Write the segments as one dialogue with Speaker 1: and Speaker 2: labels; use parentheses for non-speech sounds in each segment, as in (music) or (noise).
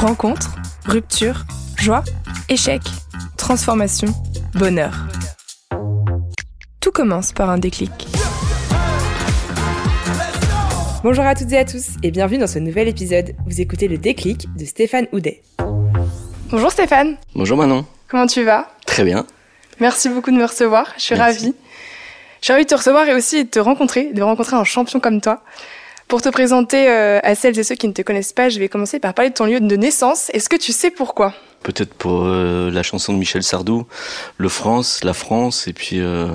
Speaker 1: Rencontre, rupture, joie, échec, transformation, bonheur. Tout commence par un déclic. Bonjour à toutes et à tous et bienvenue dans ce nouvel épisode. Vous écoutez le déclic de Stéphane Houdet. Bonjour Stéphane.
Speaker 2: Bonjour Manon.
Speaker 1: Comment tu vas?
Speaker 2: Très bien.
Speaker 1: Merci beaucoup de me recevoir. Je suis ravie. Je suis ravie de te recevoir et aussi de te rencontrer, de rencontrer un champion comme toi. Pour te présenter euh, à celles et ceux qui ne te connaissent pas, je vais commencer par parler de ton lieu de naissance. Est-ce que tu sais pourquoi?
Speaker 2: Peut-être pour euh, la chanson de Michel Sardou, le France, la France, et puis euh,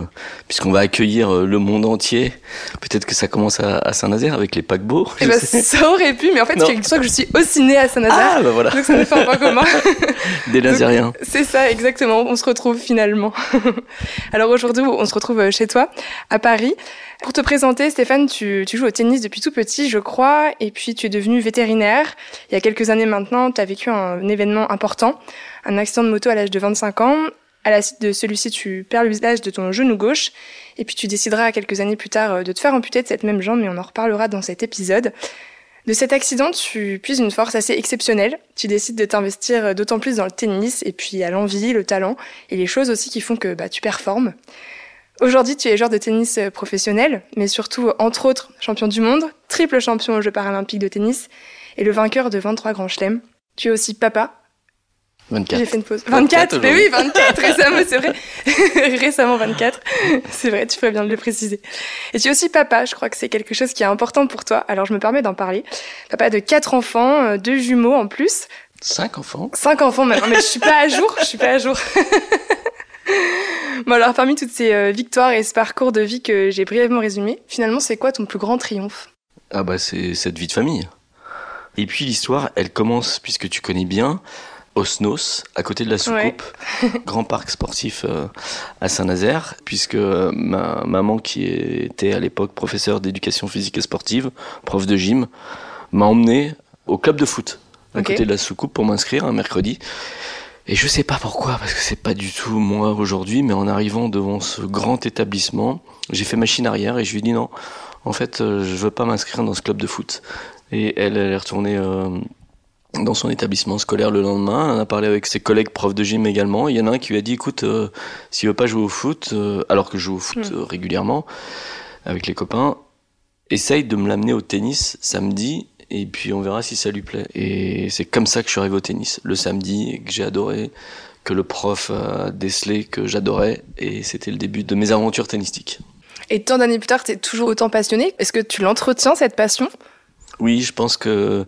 Speaker 2: puisqu'on va accueillir euh, le monde entier, peut-être que ça commence à, à Saint-Nazaire avec les paquebots.
Speaker 1: Eh ben, ça aurait pu, mais en fait, il que je suis aussi née à Saint-Nazaire.
Speaker 2: Ah, bah voilà.
Speaker 1: Donc ça nous fait un point commun. (laughs)
Speaker 2: Des Nazériens.
Speaker 1: C'est ça, exactement. On se retrouve finalement. (laughs) Alors aujourd'hui, on se retrouve chez toi, à Paris. Pour te présenter, Stéphane, tu, tu, joues au tennis depuis tout petit, je crois, et puis tu es devenu vétérinaire. Il y a quelques années maintenant, tu as vécu un événement important, un accident de moto à l'âge de 25 ans. À la suite de celui-ci, tu perds l'usage de ton genou gauche, et puis tu décideras quelques années plus tard de te faire amputer de cette même jambe, mais on en reparlera dans cet épisode. De cet accident, tu puises une force assez exceptionnelle. Tu décides de t'investir d'autant plus dans le tennis, et puis à l'envie, le talent, et les choses aussi qui font que bah, tu performes. Aujourd'hui, tu es joueur de tennis euh, professionnel, mais surtout, entre autres, champion du monde, triple champion aux Jeux paralympiques de tennis et le vainqueur de 23 grands chelems. Tu es aussi papa.
Speaker 2: 24.
Speaker 1: J'ai fait une pause. 24, 24 mais oui, 24, récemment, c'est vrai. (laughs) récemment 24. C'est vrai, tu ferais bien de le préciser. Et tu es aussi papa, je crois que c'est quelque chose qui est important pour toi, alors je me permets d'en parler. Papa de quatre enfants, euh, deux jumeaux en plus.
Speaker 2: Cinq enfants
Speaker 1: Cinq enfants maintenant, mais je suis pas à jour, je suis pas à jour. (laughs) Bon alors parmi toutes ces euh, victoires et ce parcours de vie que j'ai brièvement résumé, finalement c'est quoi ton plus grand triomphe?
Speaker 2: Ah bah c'est cette vie de famille. Et puis l'histoire, elle commence, puisque tu connais bien, Osnos, à côté de la soucoupe, ouais. (laughs) grand parc sportif euh, à Saint-Nazaire, puisque euh, ma maman, qui était à l'époque professeure d'éducation physique et sportive, prof de gym, m'a emmené au club de foot, à okay. côté de la soucoupe, pour m'inscrire un mercredi. Et je sais pas pourquoi, parce que c'est pas du tout moi aujourd'hui, mais en arrivant devant ce grand établissement, j'ai fait machine arrière et je lui ai dit non, en fait, euh, je veux pas m'inscrire dans ce club de foot. Et elle, elle est retournée euh, dans son établissement scolaire le lendemain, elle en a parlé avec ses collègues profs de gym également. Il y en a un qui lui a dit, écoute, euh, s'il veut pas jouer au foot, euh, alors que je joue au foot
Speaker 1: Hmm.
Speaker 2: mmh. régulièrement avec les copains, essaye de me l'amener au tennis samedi et puis on verra si ça lui plaît. Et c'est comme ça que je suis arrivé au tennis, le samedi, et que j'ai adoré, que le prof a décelé que j'adorais, et c'était le début de mes aventures tennistiques.
Speaker 1: Et tant d'années plus tard, tu es toujours autant passionné? Est-ce que tu l'entretiens, cette passion?
Speaker 2: Oui, je pense que,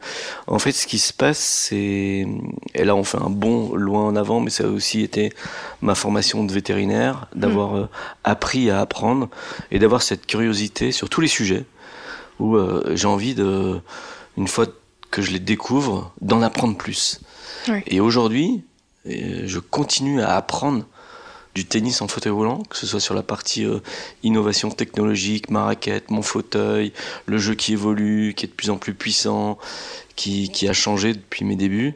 Speaker 2: en fait, ce qui se passe, c'est, et là, on fait un bond loin en avant, mais ça a aussi été ma formation de vétérinaire, d'avoir mmh. appris à apprendre et d'avoir cette curiosité sur tous les sujets où euh, j'ai envie de, une fois que je les découvre, d'en apprendre plus.
Speaker 1: Oui.
Speaker 2: Et aujourd'hui, je continue à apprendre du tennis en fauteuil roulant, que ce soit sur la partie euh, innovation technologique, ma raquette, mon fauteuil, le jeu qui évolue, qui est de plus en plus puissant, qui, qui a changé depuis mes débuts.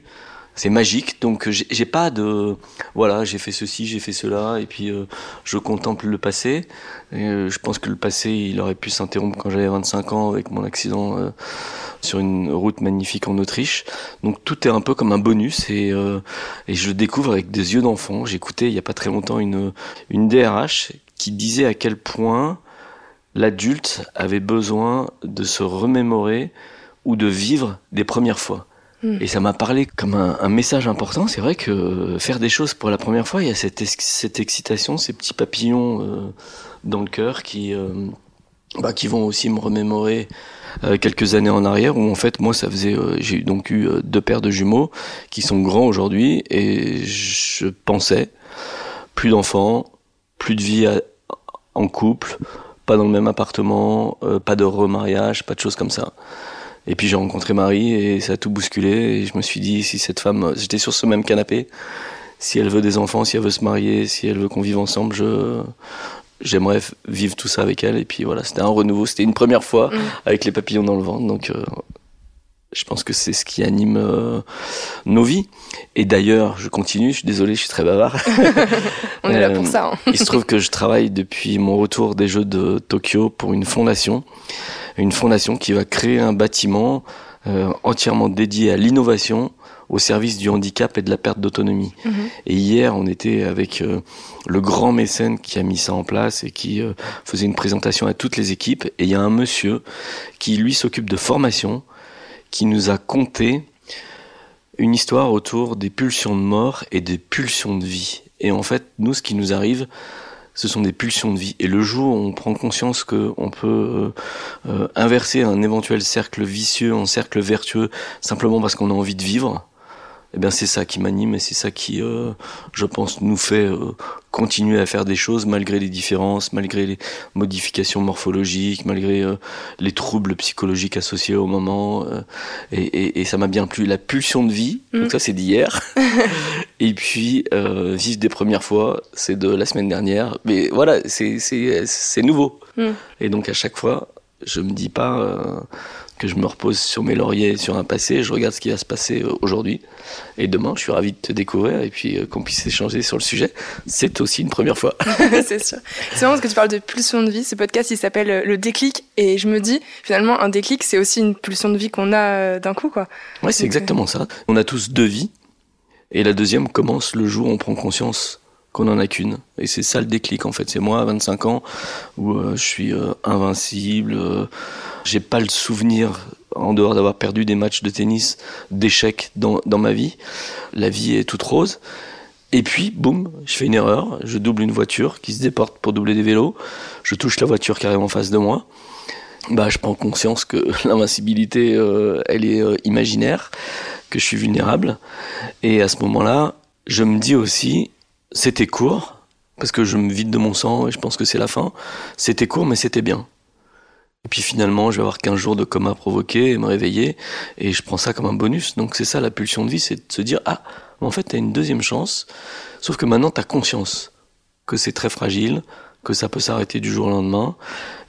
Speaker 2: C'est magique, donc j'ai pas de voilà, j'ai fait ceci, j'ai fait cela, et puis euh, je contemple le passé. Et, euh, je pense que le passé, il aurait pu s'interrompre quand j'avais 25 ans avec mon accident euh, sur une route magnifique en Autriche. Donc tout est un peu comme un bonus et, je le découvre avec des yeux d'enfant. J'écoutais il y a pas très longtemps une, une DRH qui disait à quel point l'adulte avait besoin de se remémorer ou de vivre des premières fois. Et ça m'a parlé comme un, message important. C'est vrai que faire des choses pour la première fois, il y a cette, excitation, ces petits papillons euh, dans le cœur qui, euh, bah, qui vont aussi me remémorer euh, quelques années en arrière où en fait moi ça faisait j'ai donc eu deux paires de jumeaux qui sont grands aujourd'hui et je pensais plus d'enfants plus de vie en couple pas dans le même appartement pas de remariage pas de choses comme ça et puis j'ai rencontré Marie et ça a tout bousculé et je me suis dit si cette femme j'étais sur ce même canapé si elle veut des enfants si elle veut se marier si elle veut qu'on vive ensemble je j'aimerais vivre tout ça avec elle. Et puis voilà, c'était un renouveau, c'était une première fois mmh. avec les papillons dans le ventre. Donc euh, je pense que c'est ce qui anime euh, nos vies. Et d'ailleurs, je continue, je suis désolé, je suis très bavard. (laughs)
Speaker 1: On est là pour ça. Hein.
Speaker 2: il se trouve que je travaille depuis mon retour des Jeux de Tokyo pour une fondation. Une fondation qui va créer un bâtiment entièrement dédié à l'innovation au service du handicap et de la perte d'autonomie. Mhm. Et hier, on était avec euh, le grand mécène qui a mis ça en place et qui euh, faisait une présentation à toutes les équipes. Et il y a un monsieur qui, lui, s'occupe de formation, qui nous a conté une histoire autour des pulsions de mort et des pulsions de vie. Et en fait, nous, ce qui nous arrive, ce sont des pulsions de vie. Et le jour où on prend conscience qu'on peut euh, inverser un éventuel cercle vicieux en cercle vertueux simplement parce qu'on a envie de vivre, eh bien c'est ça qui m'anime et c'est ça qui, euh, je pense, nous fait euh, continuer à faire des choses malgré les différences, malgré les modifications morphologiques, malgré euh, les troubles psychologiques associés au moment. Et, et, et, ça m'a bien plu. La pulsion de vie, donc mm. ça c'est d'hier. (laughs) et puis vivre des premières fois, c'est de la semaine dernière. Mais voilà, c'est c'est nouveau. Mm. Et donc à chaque fois, je me dis pas que je me repose sur mes lauriers, sur un passé, je regarde ce qui va se passer euh, aujourd'hui. Et demain, je suis ravi de te découvrir et puis euh, qu'on puisse échanger sur le sujet. C'est aussi une première fois. (laughs)
Speaker 1: c'est sûr. C'est marrant parce que tu parles de pulsion de vie. Ce podcast, il s'appelle euh, Le déclic. Et je me dis, finalement, un déclic, c'est aussi une pulsion de vie qu'on a d'un coup, quoi.
Speaker 2: Ouais, c'est exactement ça. On a tous deux vies. Et la deuxième commence le jour où on prend conscience qu'on en a qu'une. Et c'est ça le déclic en fait. C'est moi à 25 ans où je suis invincible, j'ai pas le souvenir, en dehors d'avoir perdu des matchs de tennis, d'échecs dans, dans ma vie. La vie est toute rose. Et puis, boum, je fais une erreur, je double une voiture qui se déporte pour doubler des vélos, je touche la voiture arrive en face de moi. Bah, je prends conscience que (laughs) l'invincibilité, euh, elle est euh, imaginaire, que je suis vulnérable. Et à ce moment-là, je me dis aussi, c'était court, parce que je me vide de mon sang et je pense que c'est la fin. C'était court, mais c'était bien. Et puis finalement, je vais avoir 15 jours de coma provoqué et me réveiller. Et je prends ça comme un bonus. Donc c'est ça la pulsion de vie, c'est de se dire, ah, en fait, tu as une deuxième chance. Sauf que maintenant, tu as conscience que c'est très fragile, que ça peut s'arrêter du jour au lendemain.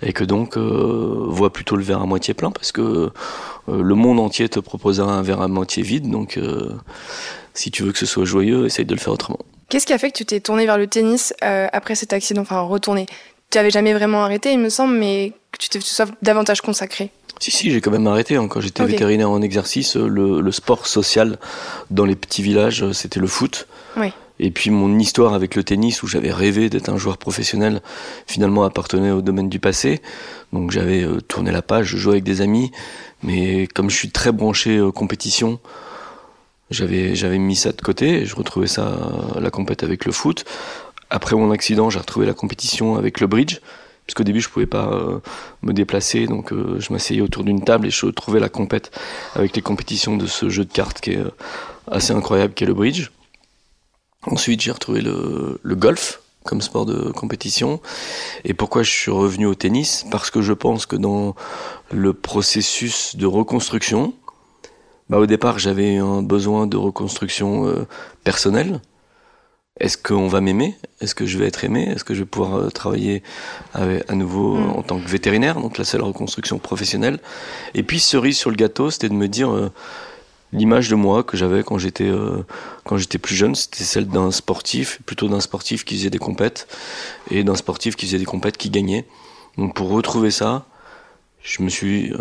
Speaker 2: Et que donc, euh, vois plutôt le verre à moitié plein parce que euh, le monde entier te proposera un verre à moitié vide. Donc, euh, si tu veux que ce soit joyeux, essaye de le faire autrement.
Speaker 1: Qu'est-ce qui a fait que tu t'es tourné vers le tennis euh, après cet accident Enfin, retourné tu avais jamais vraiment arrêté, il me semble, mais que tu te sois davantage consacré.
Speaker 2: Si, si, j'ai quand même arrêté. Hein. Quand j'étais vétérinaire en exercice, le, sport social dans les petits villages, c'était le foot. Oui. Et puis mon histoire avec le tennis, où j'avais rêvé d'être un joueur professionnel, finalement appartenait au domaine du passé. Donc j'avais euh, tourné la page, je jouais avec des amis, mais comme je suis très branché euh, compétition, j'avais j'avais mis ça de côté. Et je retrouvais ça la compète avec le foot. Après mon accident, j'ai retrouvé la compétition avec le bridge, puisqu'au début je pouvais pas euh, me déplacer, donc euh, je m'asseyais autour d'une table et je trouvais la compète avec les compétitions de ce jeu de cartes qui est euh, assez incroyable, qui est le bridge. Ensuite, j'ai retrouvé le golf comme sport de compétition. Et pourquoi je suis revenu au tennis? Parce que je pense que dans le processus de reconstruction, bah au départ j'avais un besoin de reconstruction personnelle est-ce qu'on va m'aimer? Est-ce que je vais être aimé? Est-ce que je vais pouvoir euh, travailler à nouveau mm. en tant que vétérinaire? Donc là, c'est la reconstruction professionnelle. Et puis, cerise sur le gâteau, c'était de me dire euh, l'image de moi que j'avais quand j'étais euh, quand j'étais plus jeune, c'était celle d'un sportif, plutôt d'un sportif qui faisait des compètes et d'un sportif qui faisait des compètes qui gagnait. Donc pour retrouver ça, je me suis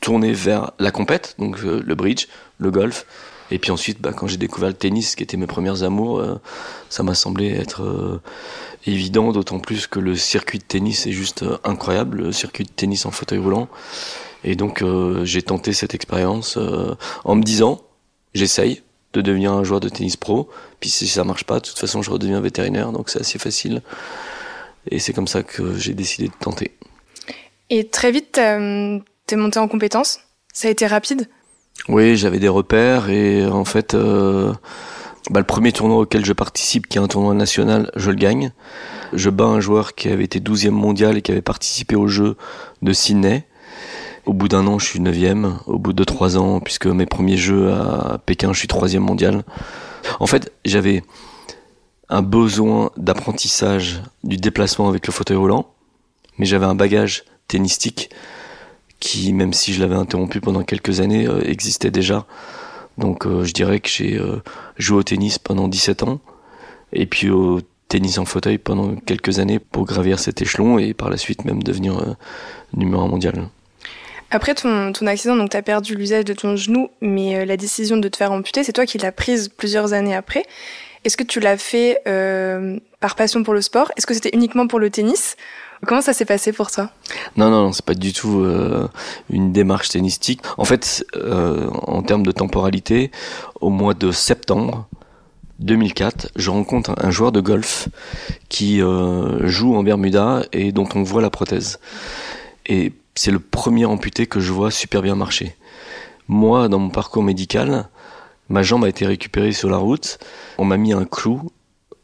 Speaker 2: tourné vers la compète, donc le bridge, le golf et puis ensuite, bah, quand j'ai découvert le tennis, qui était mes premières amours, euh, ça m'a semblé être euh, évident, d'autant plus que le circuit de tennis est juste euh, incroyable, le circuit de tennis en fauteuil roulant. Et donc j'ai tenté cette expérience en me disant, j'essaye de devenir un joueur de tennis pro, puis si ça marche pas, de toute façon je redeviens vétérinaire, donc c'est assez facile. Et c'est comme ça que j'ai décidé de tenter.
Speaker 1: Et très vite, t'es monté en compétence? Ça a été rapide?
Speaker 2: Oui, j'avais des repères et en fait, euh, bah, le premier tournoi auquel je participe, qui est un tournoi national, je le gagne. Je bats un joueur qui avait été 12e mondial et qui avait participé au jeu de Sydney. Au bout d'un an, je suis 9e. Au bout de trois ans, puisque mes premiers jeux à Pékin, je suis 3e mondial. En fait, j'avais un besoin d'apprentissage du déplacement avec le fauteuil roulant, mais j'avais un bagage tennistique qui, même si je l'avais interrompu pendant quelques années, euh, existait déjà. Donc euh, je dirais que j'ai euh, joué au tennis pendant 17 ans, et puis au tennis en fauteuil pendant quelques années pour gravir cet échelon et par la suite même devenir numéro un mondial.
Speaker 1: Après ton, ton accident, donc tu as perdu l'usage de ton genou, mais la décision de te faire amputer, c'est toi qui l'as prise plusieurs années après. Est-ce que tu l'as fait par passion pour le sport? Est-ce que c'était uniquement pour le tennis? Comment ça s'est passé pour toi?
Speaker 2: Non, non, non, c'est pas du tout euh, une démarche tennistique. En fait, euh, en termes de temporalité, au mois de septembre 2004, je rencontre un joueur de golf qui euh, joue en Bermuda et dont on voit la prothèse. Et c'est le premier amputé que je vois super bien marcher. Moi, dans mon parcours médical, ma jambe a été récupérée sur la route. On m'a mis un clou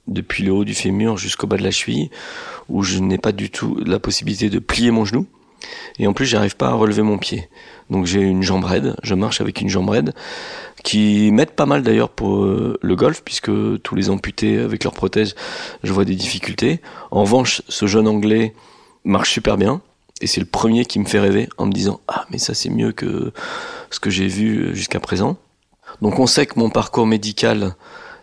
Speaker 2: depuis le haut du fémur jusqu'au bas de la cheville, où je n'ai pas du tout la possibilité de plier mon genou. Et en plus, j'arrive pas à relever mon pied. Donc j'ai une jambe raide, je marche avec une jambe raide, qui m'aide pas mal d'ailleurs pour euh, le golf, puisque tous les amputés avec leur prothèse, je vois des difficultés. En revanche, ce jeune anglais marche super bien, et c'est le premier qui me fait rêver en me disant Ah, mais ça c'est mieux que ce que j'ai vu jusqu'à présent. Donc on sait que mon parcours médical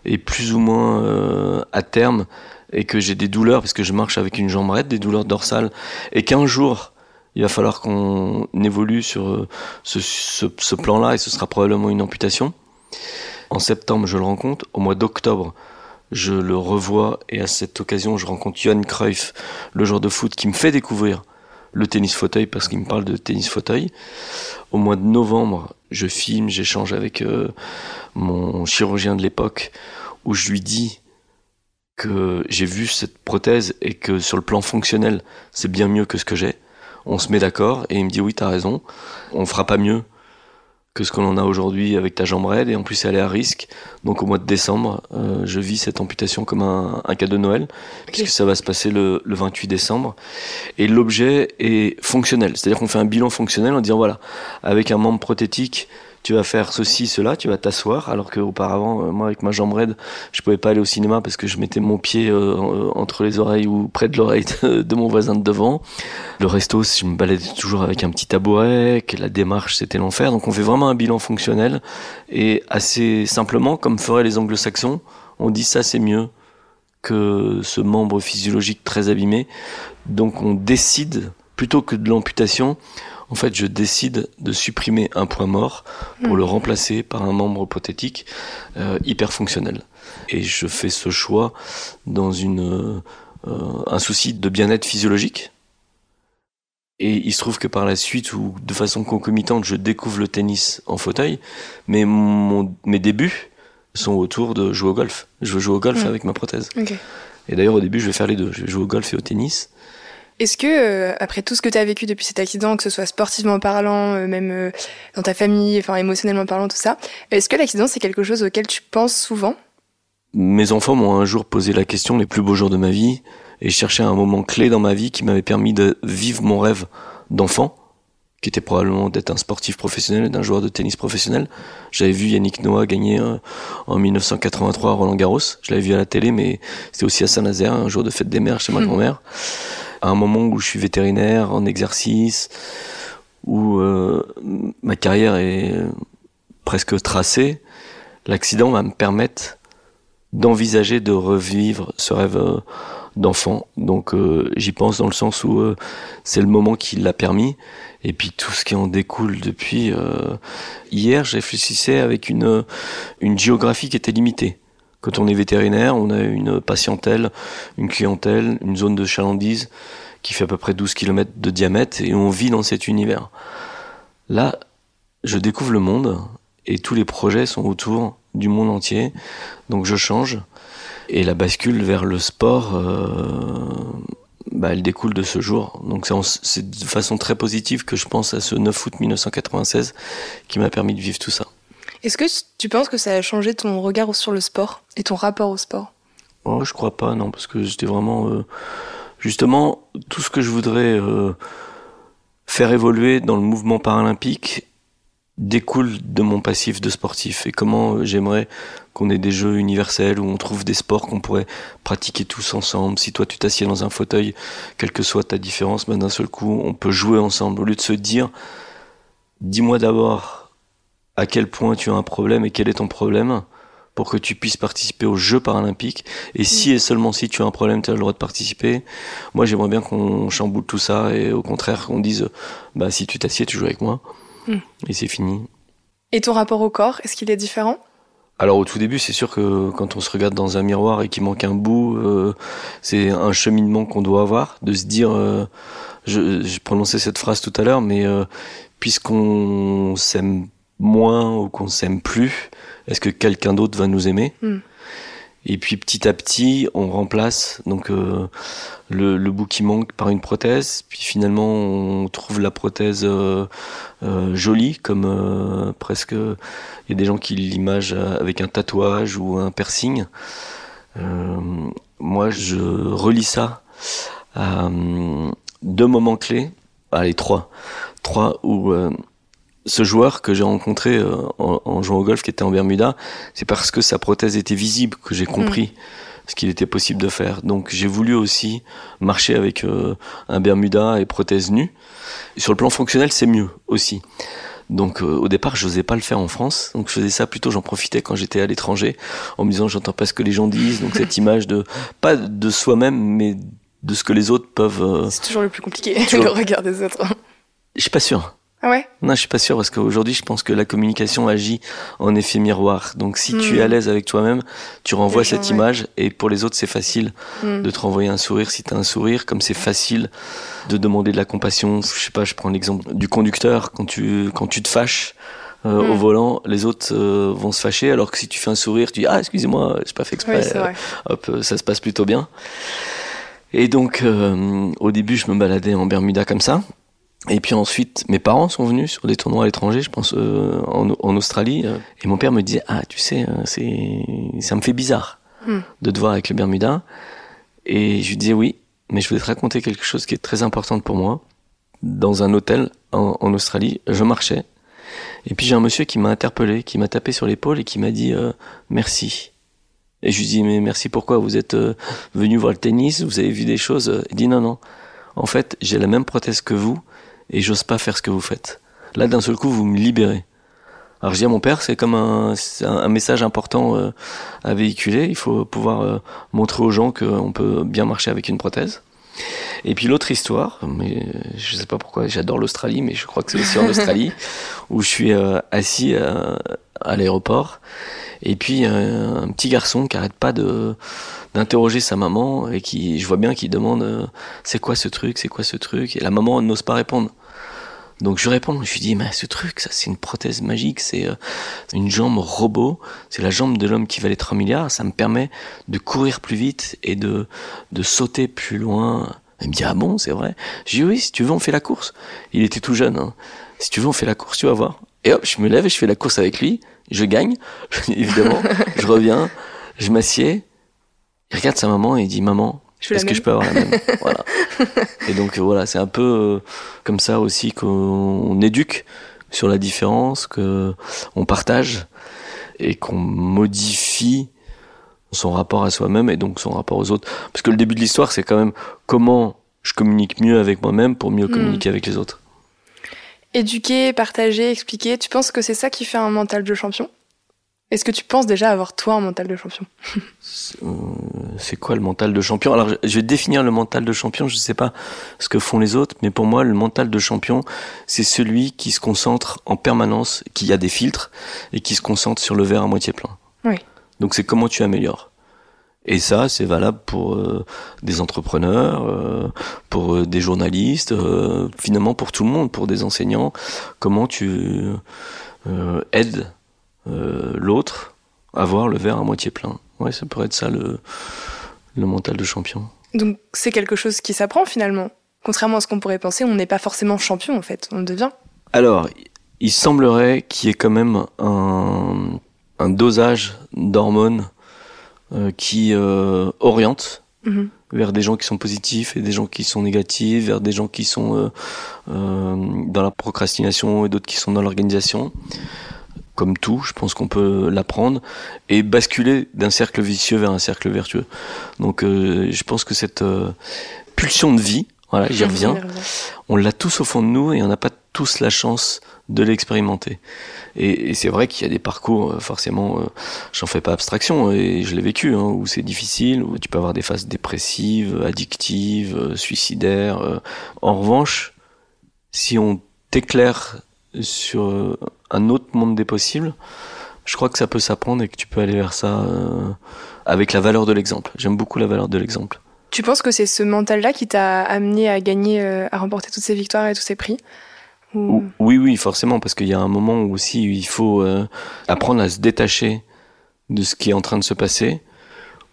Speaker 2: est plus ou moins euh, à terme et que j'ai des douleurs parce que je marche avec une jambe raide, des douleurs dorsales, et qu'un jour il va falloir qu'on évolue sur euh, ce, plan-là et ce sera probablement une amputation. En septembre, je le rencontre. Au mois d'octobre, je le revois et à cette occasion, je rencontre Johan Cruyff, le joueur de foot qui me fait découvrir le tennis fauteuil parce qu'il me parle de tennis fauteuil. Au mois de novembre, je filme, j'échange avec euh, mon chirurgien de l'époque où je lui dis que j'ai vu cette prothèse et que sur le plan fonctionnel, c'est bien mieux que ce que j'ai. On se met d'accord et il me dit oui, t'as raison, on fera pas mieux que ce que l'on a aujourd'hui avec ta jambe raide et en plus elle est à risque. Donc au mois de décembre, euh, je vis cette amputation comme un, un cadeau de Noël puisque ça va se passer le, le 28 décembre et l'objet est fonctionnel. C'est-à-dire qu'on fait un bilan fonctionnel en disant voilà, avec un membre prothétique, tu vas faire ceci, cela, tu vas t'asseoir, alors qu'auparavant, euh, moi avec ma jambe raide, je pouvais pas aller au cinéma parce que je mettais mon pied euh, entre les oreilles ou près de l'oreille de, mon voisin de devant. Le resto, je me baladais toujours avec un petit tabouret, que la démarche c'était l'enfer. Donc on fait vraiment un bilan fonctionnel et assez simplement, comme feraient les anglo-saxons, on dit ça c'est mieux que ce membre physiologique très abîmé. Donc on décide, plutôt que de l'amputation, en fait, je décide de supprimer un point mort pour mmh. le remplacer par un membre prothétique euh, hyper fonctionnel. Et je fais ce choix dans une, euh, un souci de bien-être physiologique. Et il se trouve que par la suite, ou de façon concomitante, je découvre le tennis en fauteuil, mais mon, mes débuts sont autour de jouer au golf. Je veux jouer au golf mmh. avec ma prothèse. Okay. Et d'ailleurs, au début, je vais faire les deux. Je vais jouer au golf et au tennis.
Speaker 1: Est-ce que, euh, après tout ce que tu as vécu depuis cet accident, que ce soit sportivement parlant, euh, même euh, dans ta famille, enfin émotionnellement parlant, tout ça, est-ce que l'accident c'est quelque chose auquel tu penses souvent?
Speaker 2: Mes enfants m'ont un jour posé la question, les plus beaux jours de ma vie, et cherché un moment clé dans ma vie qui m'avait permis de vivre mon rêve d'enfant, qui était probablement d'être un sportif professionnel, d'un joueur de tennis professionnel. J'avais vu Yannick Noah gagner en 1983 à Roland Garros. Je l'avais vu à la télé, mais c'était aussi à Saint-Nazaire, un jour de fête des mères chez ma grand-mère à un moment où je suis vétérinaire en exercice, où euh, ma carrière est presque tracée, l'accident va me permettre d'envisager de revivre ce rêve euh, d'enfant. Donc euh, j'y pense dans le sens où c'est le moment qui l'a permis. Et puis tout ce qui en découle depuis hier, je réfléchissais avec une une géographie qui était limitée. Quand on est vétérinaire, on a une patientèle, une clientèle, une zone de chalandise qui fait à peu près 12 km de diamètre et on vit dans cet univers. Là, je découvre le monde et tous les projets sont autour du monde entier. Donc je change et la bascule vers le sport, euh, bah, elle découle de ce jour. Donc c'est de façon très positive que je pense à ce 9 août 1996 qui m'a permis de vivre tout ça.
Speaker 1: Est-ce que tu penses que ça a changé ton regard sur le sport et ton rapport au sport?
Speaker 2: Oh, Je crois pas, non, parce que j'étais vraiment... Euh, justement, tout ce que je voudrais euh, faire évoluer dans le mouvement paralympique découle de mon passif de sportif et comment euh, j'aimerais qu'on ait des jeux universels où on trouve des sports qu'on pourrait pratiquer tous ensemble. Si toi tu t'assieds dans un fauteuil, quelle que soit ta différence, ben d'un seul coup on peut jouer ensemble au lieu de se dire dis-moi d'abord à quel point tu as un problème et quel est ton problème pour que tu puisses participer aux Jeux paralympiques. Et si et seulement si tu as un problème, tu as le droit de participer. Moi, j'aimerais bien qu'on chamboule tout ça et au contraire qu'on dise, bah si tu t'assieds, tu joues avec moi. Mm. Et c'est fini.
Speaker 1: Et ton rapport au corps, est-ce qu'il est différent?
Speaker 2: Alors au tout début, c'est sûr que quand on se regarde dans un miroir et qu'il manque un bout, euh, c'est un cheminement qu'on doit avoir, de se dire, euh, je, je, prononçais cette phrase tout à l'heure, mais euh, puisqu'on s'aime moins ou qu'on s'aime plus, est-ce que quelqu'un d'autre va nous aimer? Hmm. Et puis petit à petit, on remplace donc euh, le, le, bout qui manque par une prothèse. Puis finalement, on trouve la prothèse euh, euh jolie, comme presque. Il y a des gens qui l'imagent avec un tatouage ou un piercing. moi, je relis ça à deux moments clés. Allez, trois. Trois où ce joueur que j'ai rencontré euh, en, jouant au golf, qui était en Bermuda, c'est parce que sa prothèse était visible que j'ai compris ce qu'il était possible de faire. Donc j'ai voulu aussi marcher avec euh, un Bermuda et prothèse nue. sur le plan fonctionnel, c'est mieux aussi. Donc euh, au départ, je n'osais pas le faire en France. Donc je faisais ça plutôt, j'en profitais quand j'étais à l'étranger, en me disant j'entends pas ce que les gens disent. Donc cette (laughs) image de pas de soi-même, mais de ce que les autres peuvent.
Speaker 1: C'est toujours le plus compliqué, le regard des autres.
Speaker 2: Je suis pas sûr.
Speaker 1: Ah ouais?
Speaker 2: Non, je suis pas sûr parce qu'aujourd'hui, je pense que la communication agit en effet miroir. Donc, si tu es à hmm. l'aise avec toi-même, tu renvoies cette image et pour les autres, c'est facile hmm. de te renvoyer un sourire si tu as un sourire, comme c'est facile de demander de la compassion. Je sais pas, je prends l'exemple du conducteur quand tu quand tu te fâches. Euh, au hmm. volant, les autres euh, vont se fâcher, alors que si tu fais un sourire, tu dis ah excusez-moi, j'ai pas fait exprès. hop, ça se passe plutôt bien. Et donc, euh, au début, je me baladais en Bermuda comme ça. Et puis ensuite, mes parents sont venus sur des tournois à l'étranger, je pense euh, en, en, Australie, euh, et mon père me disait ah tu sais euh, c'est ça me fait bizarre hmm. de te voir avec le Bermuda, et je lui disais oui, mais je voulais te raconter quelque chose qui est très important pour moi. Dans un hôtel en, en Australie, je marchais, et puis j'ai un monsieur qui m'a interpellé, qui m'a tapé sur l'épaule et qui m'a dit merci. Et je lui dis mais merci pourquoi Vous êtes venu voir le tennis, vous avez vu des choses Il dit non non. En fait, j'ai la même prothèse que vous et j'ose pas faire ce que vous faites. Là, d'un seul coup, vous me libérez. Alors je dis à mon père, c'est comme un, un, message important euh, à véhiculer. Il faut pouvoir euh, montrer aux gens qu'on peut bien marcher avec une prothèse. Et puis l'autre histoire, mais je sais pas pourquoi, j'adore l'Australie, mais je crois que c'est aussi en (laughs) Australie, où je suis euh, assis à l'aéroport, et puis un petit garçon qui arrête pas de d'interroger sa maman et qui, je vois bien qu'il demande, c'est quoi ce truc, c'est quoi ce truc, et la maman n'ose pas répondre. Donc je réponds, je lui dis, mais ce truc, ça c'est une prothèse magique, c'est euh, une jambe robot, c'est la jambe de l'homme qui valait 3 milliards, ça me permet de courir plus vite et de, de sauter plus loin. Il me dit, ah bon, c'est vrai? Je dis, oui, si tu veux, on fait la course. Il était tout jeune, hein. si tu veux, on fait la course, tu vas voir. Et hop, je me lève et je fais la course avec lui, je gagne, (laughs) évidemment, je reviens, je m'assieds, il regarde sa maman et il dit, maman, est-ce que je peux avoir la même (laughs) Voilà. Et donc voilà, c'est un peu euh, comme ça aussi qu'on éduque sur la différence, que on partage et qu'on modifie son rapport à soi-même et donc son rapport aux autres. Parce que le début de l'histoire, c'est quand même comment je communique mieux avec moi-même pour mieux hmm. communiquer avec les autres.
Speaker 1: Éduquer, partager, expliquer, tu penses que c'est ça qui fait un mental de champion? Est-ce que tu penses déjà avoir toi un mental de champion?
Speaker 2: Euh, C'est quoi le mental de champion? Alors je vais définir le mental de champion, je ne sais pas ce que font les autres, mais pour moi le mental de champion, c'est celui qui se concentre en permanence, qui a des filtres et qui se concentre sur le verre à moitié plein.
Speaker 1: Oui.
Speaker 2: Donc c'est comment tu améliores. Et ça, c'est valable pour euh, des entrepreneurs, euh, pour des journalistes, finalement pour tout le monde, pour des enseignants. Comment tu aides euh, l'autre avoir le verre à moitié plein. Ouais, ça pourrait être ça le, le mental de champion.
Speaker 1: Donc c'est quelque chose qui s'apprend finalement. Contrairement à ce qu'on pourrait penser, on n'est pas forcément champion en fait, on le devient.
Speaker 2: Alors, il semblerait qu'il y ait quand même un, un dosage d'hormones euh, qui euh, oriente mhm. vers des gens qui sont positifs et des gens qui sont négatifs, vers des gens qui sont dans la procrastination et d'autres qui sont dans l'organisation comme tout, je pense qu'on peut l'apprendre et basculer d'un cercle vicieux vers un cercle vertueux. Donc euh, je pense que cette euh, pulsion de vie, Voilà, j'y reviens. On l'a tous au fond de nous et on n'a pas tous la chance de l'expérimenter. Et, c'est vrai qu'il y a des parcours, euh, forcément, euh, j'en fais pas abstraction, et je l'ai vécu, hein, où c'est difficile, où tu peux avoir des phases dépressives, addictives, euh, suicidaires. En revanche, si on t'éclaire sur un autre monde des possibles, je crois que ça peut s'apprendre et que tu peux aller vers ça avec la valeur de l'exemple. J'aime beaucoup la valeur de l'exemple.
Speaker 1: Tu penses que c'est ce mental-là qui t'a amené à gagner, à remporter toutes ces victoires et tous ces prix
Speaker 2: oui, oui, forcément, parce qu'il y a un moment où aussi il faut euh, apprendre à se détacher de ce qui est en train de se passer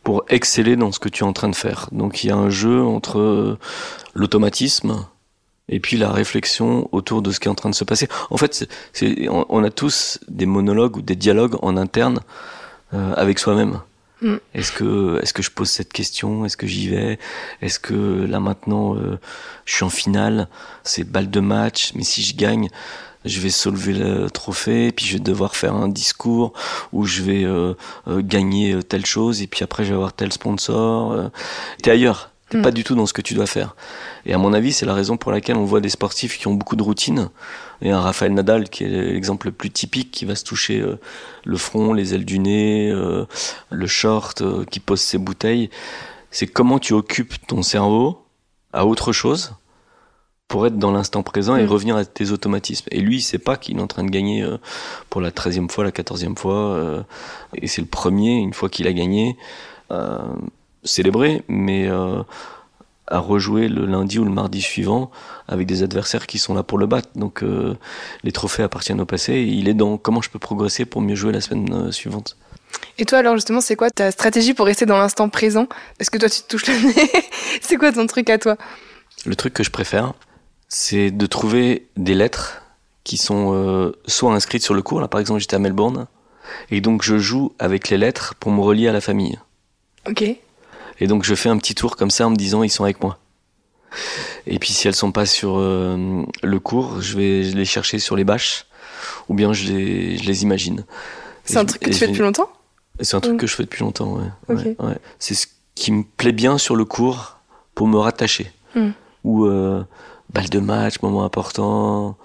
Speaker 2: pour exceller dans ce que tu es en train de faire. Donc il y a un jeu entre euh, l'automatisme et puis la réflexion autour de ce qui est en train de se passer. En fait, c'est, on, a tous des monologues ou des dialogues en interne euh, avec soi-même. Mm. Est-ce que est-ce que je pose cette question? Est-ce que j'y vais? Est-ce que là maintenant euh, je suis en finale? C'est balle de match, mais si je gagne, je vais soulever le trophée, puis je vais devoir faire un discours où je vais euh, euh, gagner telle chose, et puis après je vais avoir tel sponsor. T'es ailleurs. T'es mm. pas du tout dans ce que tu dois faire. Et à mon avis, c'est la raison pour laquelle on voit des sportifs qui ont beaucoup de routine. Et un Raphaël Nadal, qui est l'exemple le plus typique, qui va se toucher euh, le front, les ailes du nez, euh, le short, euh, qui pose ses bouteilles. C'est comment tu occupes ton cerveau à autre chose pour être dans l'instant présent et mm. revenir à tes automatismes. Et lui, il sait pas qu'il est en train de gagner pour la treizième fois, la quatorzième fois. et c'est le premier, une fois qu'il a gagné célébrer, mais euh, à rejouer le lundi ou le mardi suivant avec des adversaires qui sont là pour le battre. Donc euh, les trophées appartiennent au passé. Et il est dans comment je peux progresser pour mieux jouer la semaine euh, suivante.
Speaker 1: Et toi alors justement, c'est quoi ta stratégie pour rester dans l'instant présent? Est-ce que toi tu te touches le nez? (laughs) C'est quoi ton truc à toi?
Speaker 2: Le truc que je préfère, c'est de trouver des lettres qui sont soit inscrites sur le cours. Là par exemple, j'étais à Melbourne et donc je joue avec les lettres pour me relier à la famille.
Speaker 1: Ok.
Speaker 2: Et donc je fais un petit tour comme ça en me disant ils sont avec moi. Et puis si elles sont pas sur euh, le cours, je vais les chercher sur les bâches ou bien je les, je les imagine.
Speaker 1: C'est un truc que tu fais depuis longtemps?
Speaker 2: C'est un truc que je fais depuis longtemps, ouais. ouais, C'est ce qui me plaît bien sur le cours pour me rattacher. Hmm. Ou euh, balle de match, moment important.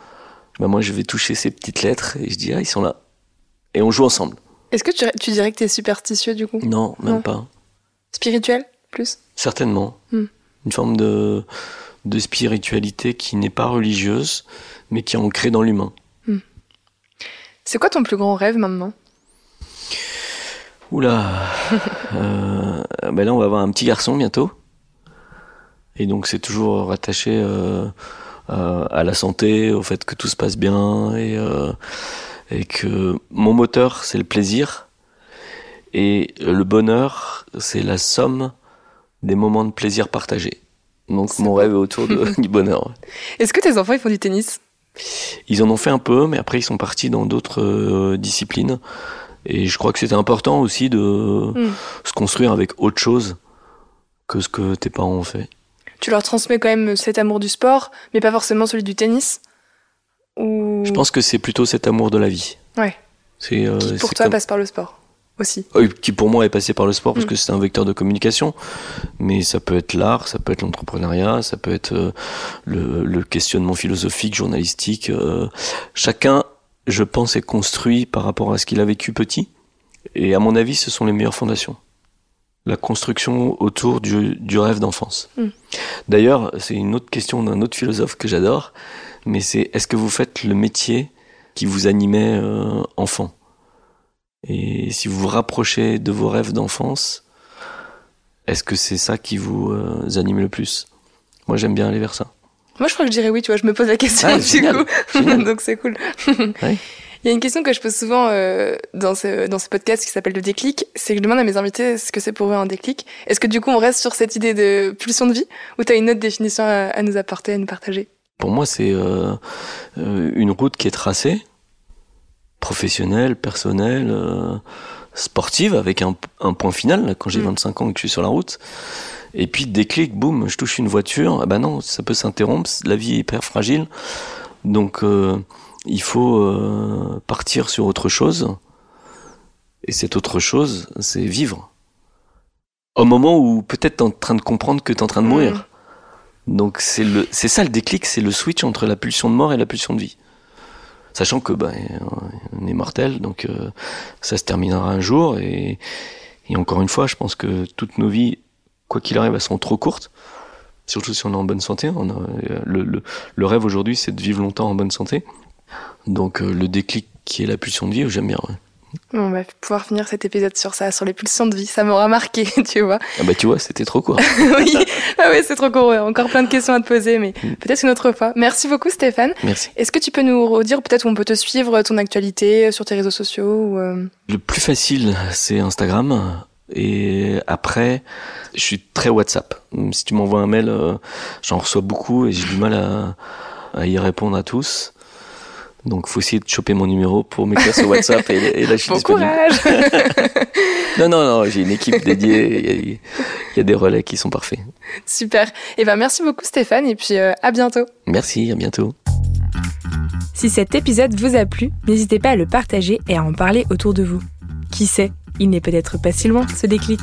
Speaker 2: Bah, moi je vais toucher ces petites lettres et je dis ah ils sont là. Et on joue ensemble.
Speaker 1: Est-ce que tu, tu dirais que tu es superstitieux du coup?
Speaker 2: Non, même pas.
Speaker 1: Spirituel, plus?
Speaker 2: Certainement. Hmm. Une forme de, de spiritualité qui n'est pas religieuse, mais qui est ancrée dans l'humain. Hmm.
Speaker 1: C'est quoi ton plus grand rêve maintenant?
Speaker 2: Oula (laughs) euh, ben Là, on va avoir un petit garçon bientôt. Et donc, c'est toujours rattaché euh, à la santé, au fait que tout se passe bien, et, euh, et que mon moteur, c'est le plaisir et le bonheur, c'est la somme des moments de plaisir partagés. Donc mon rêve est autour (laughs) du bonheur.
Speaker 1: Est-ce que tes enfants ils font du tennis?
Speaker 2: Ils en ont fait un peu, mais après ils sont partis dans d'autres euh, disciplines. Et je crois que c'était important aussi de hmm. se construire avec autre chose que ce que tes parents ont fait.
Speaker 1: Tu leur transmets quand même cet amour du sport, mais pas forcément celui du tennis? Ou...
Speaker 2: Je pense que c'est plutôt cet amour de la vie.
Speaker 1: Ouais. C'est, euh, Qui pour toi passe par le sport aussi.
Speaker 2: qui pour moi est passé par le sport parce mm. que c'est un vecteur de communication. Mais ça peut être l'art, ça peut être l'entrepreneuriat, ça peut être euh, le, questionnement philosophique, journalistique. Euh. chacun, je pense, est construit par rapport à ce qu'il a vécu petit. Et à mon avis, ce sont les meilleures fondations. La construction autour du, rêve d'enfance. Mm. D'ailleurs, c'est une autre question d'un autre philosophe que j'adore, mais c'est est-ce que vous faites le métier qui vous animait euh, enfant? Et si vous vous rapprochez de vos rêves d'enfance, est-ce que c'est ça qui vous euh, anime le plus? Moi, j'aime bien aller vers ça.
Speaker 1: Moi, je crois que je dirais oui, tu vois, je me pose la question ah, du coup. (laughs) Donc, c'est cool. (laughs) Il y a une question que je pose souvent euh, dans, ce, dans ce podcast qui s'appelle le déclic, c'est que je demande à mes invités ce que c'est pour eux un déclic. Est-ce que du coup on reste sur cette idée de pulsion de vie ou tu as une autre définition à, nous apporter, à nous partager?
Speaker 2: Pour moi c'est euh, une route qui est tracée professionnelle, personnelle, euh, sportive, avec un, point final, quand j'ai 25 mm. ans et que je suis sur la route. Et puis déclic, boum, je touche une voiture. Ah ben non, ça peut s'interrompre, la vie est hyper fragile. Donc euh, il faut euh, partir sur autre chose. Et cette autre chose, c'est vivre. Au moment où peut-être tu es en train de comprendre que tu es en train de mourir. Donc c'est le, c'est ça le déclic, c'est le switch entre la pulsion de mort et la pulsion de vie. Sachant que ben, on est mortel, donc euh, ça se terminera un jour. Et, encore une fois, je pense que toutes nos vies, quoi qu'il arrive, elles sont trop courtes. Surtout si on est en bonne santé. Le, rêve aujourd'hui, c'est de vivre longtemps en bonne santé. Donc euh, le déclic qui est la pulsion de vie, j'aime bien.
Speaker 1: On va pouvoir finir cet épisode sur ça, sur les pulsions de vie. Ça m'aura marqué, (laughs) tu vois.
Speaker 2: Ah bah tu vois, c'était trop court. (laughs)
Speaker 1: oui, ah ouais, c'est trop court. Ouais. Encore plein de questions à te poser, mais mm. peut-être une autre fois. Merci beaucoup, Stéphane.
Speaker 2: Merci.
Speaker 1: Est-ce que tu peux nous redire peut-être où on peut te suivre, ton actualité sur tes réseaux sociaux ou euh...
Speaker 2: Le plus facile, c'est Instagram. Et après, je suis très WhatsApp. Si tu m'envoies un mail, euh, j'en reçois beaucoup et j'ai du mal à, à y répondre à tous. Donc, faut essayer de choper mon numéro pour m'écrire sur WhatsApp et, et, là, je suis
Speaker 1: bon
Speaker 2: disponible.
Speaker 1: courage (laughs)
Speaker 2: Non, non, non, j'ai une équipe dédiée. Il y, a, il y, a des relais qui sont parfaits.
Speaker 1: Super. Et eh ben, merci beaucoup, Stéphane, et puis euh, à bientôt.
Speaker 2: Merci, à bientôt.
Speaker 1: Si cet épisode vous a plu, n'hésitez pas à le partager et à en parler autour de vous. Qui sait, il n'est peut-être pas si loin, ce déclic.